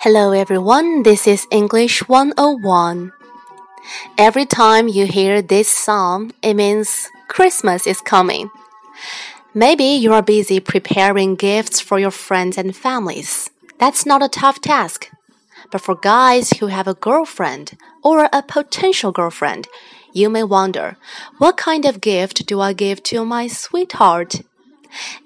Hello everyone, this is English 101. Every time you hear this song, it means Christmas is coming. Maybe you are busy preparing gifts for your friends and families. That's not a tough task. But for guys who have a girlfriend or a potential girlfriend, you may wonder, what kind of gift do I give to my sweetheart?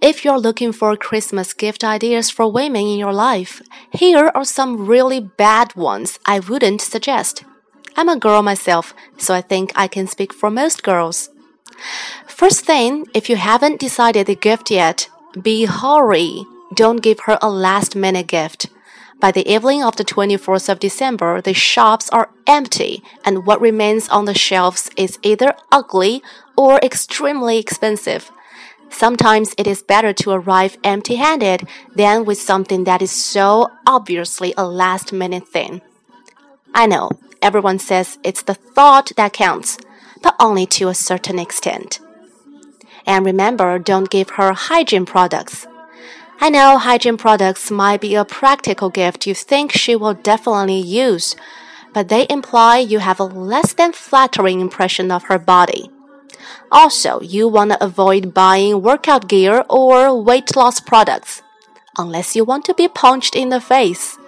If you're looking for Christmas gift ideas for women in your life, here are some really bad ones I wouldn't suggest. I'm a girl myself, so I think I can speak for most girls. First thing, if you haven't decided the gift yet, be hurry. Don't give her a last minute gift. By the evening of the 24th of December, the shops are empty, and what remains on the shelves is either ugly or extremely expensive. Sometimes it is better to arrive empty handed than with something that is so obviously a last minute thing. I know, everyone says it's the thought that counts, but only to a certain extent. And remember, don't give her hygiene products. I know hygiene products might be a practical gift you think she will definitely use, but they imply you have a less than flattering impression of her body. Also, you want to avoid buying workout gear or weight loss products, unless you want to be punched in the face.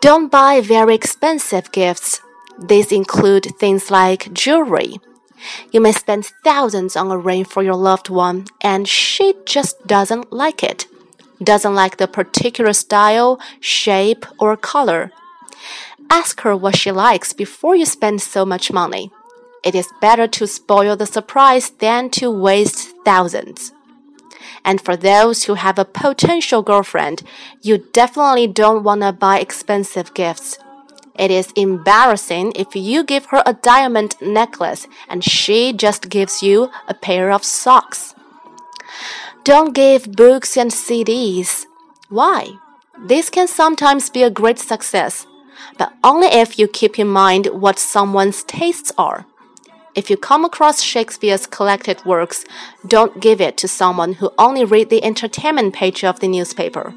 Don't buy very expensive gifts. These include things like jewelry. You may spend thousands on a ring for your loved one, and she just doesn't like it. Doesn't like the particular style, shape, or color. Ask her what she likes before you spend so much money. It is better to spoil the surprise than to waste thousands. And for those who have a potential girlfriend, you definitely don't want to buy expensive gifts. It is embarrassing if you give her a diamond necklace and she just gives you a pair of socks. Don't give books and CDs. Why? This can sometimes be a great success, but only if you keep in mind what someone's tastes are. If you come across Shakespeare's collected works, don't give it to someone who only read the entertainment page of the newspaper.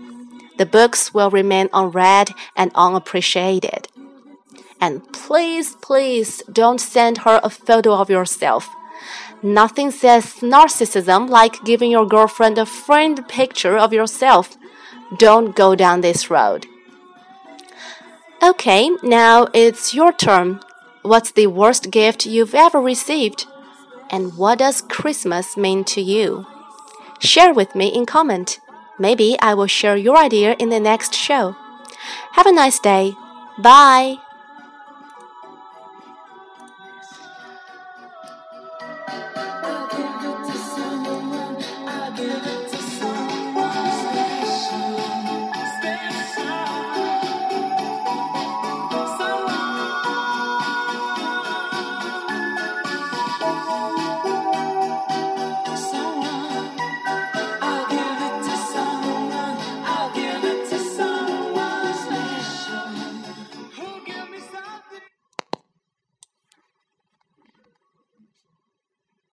The books will remain unread and unappreciated. And please, please don't send her a photo of yourself. Nothing says narcissism like giving your girlfriend a framed picture of yourself. Don't go down this road. Okay, now it's your turn. What's the worst gift you've ever received? And what does Christmas mean to you? Share with me in comment. Maybe I will share your idea in the next show. Have a nice day. Bye.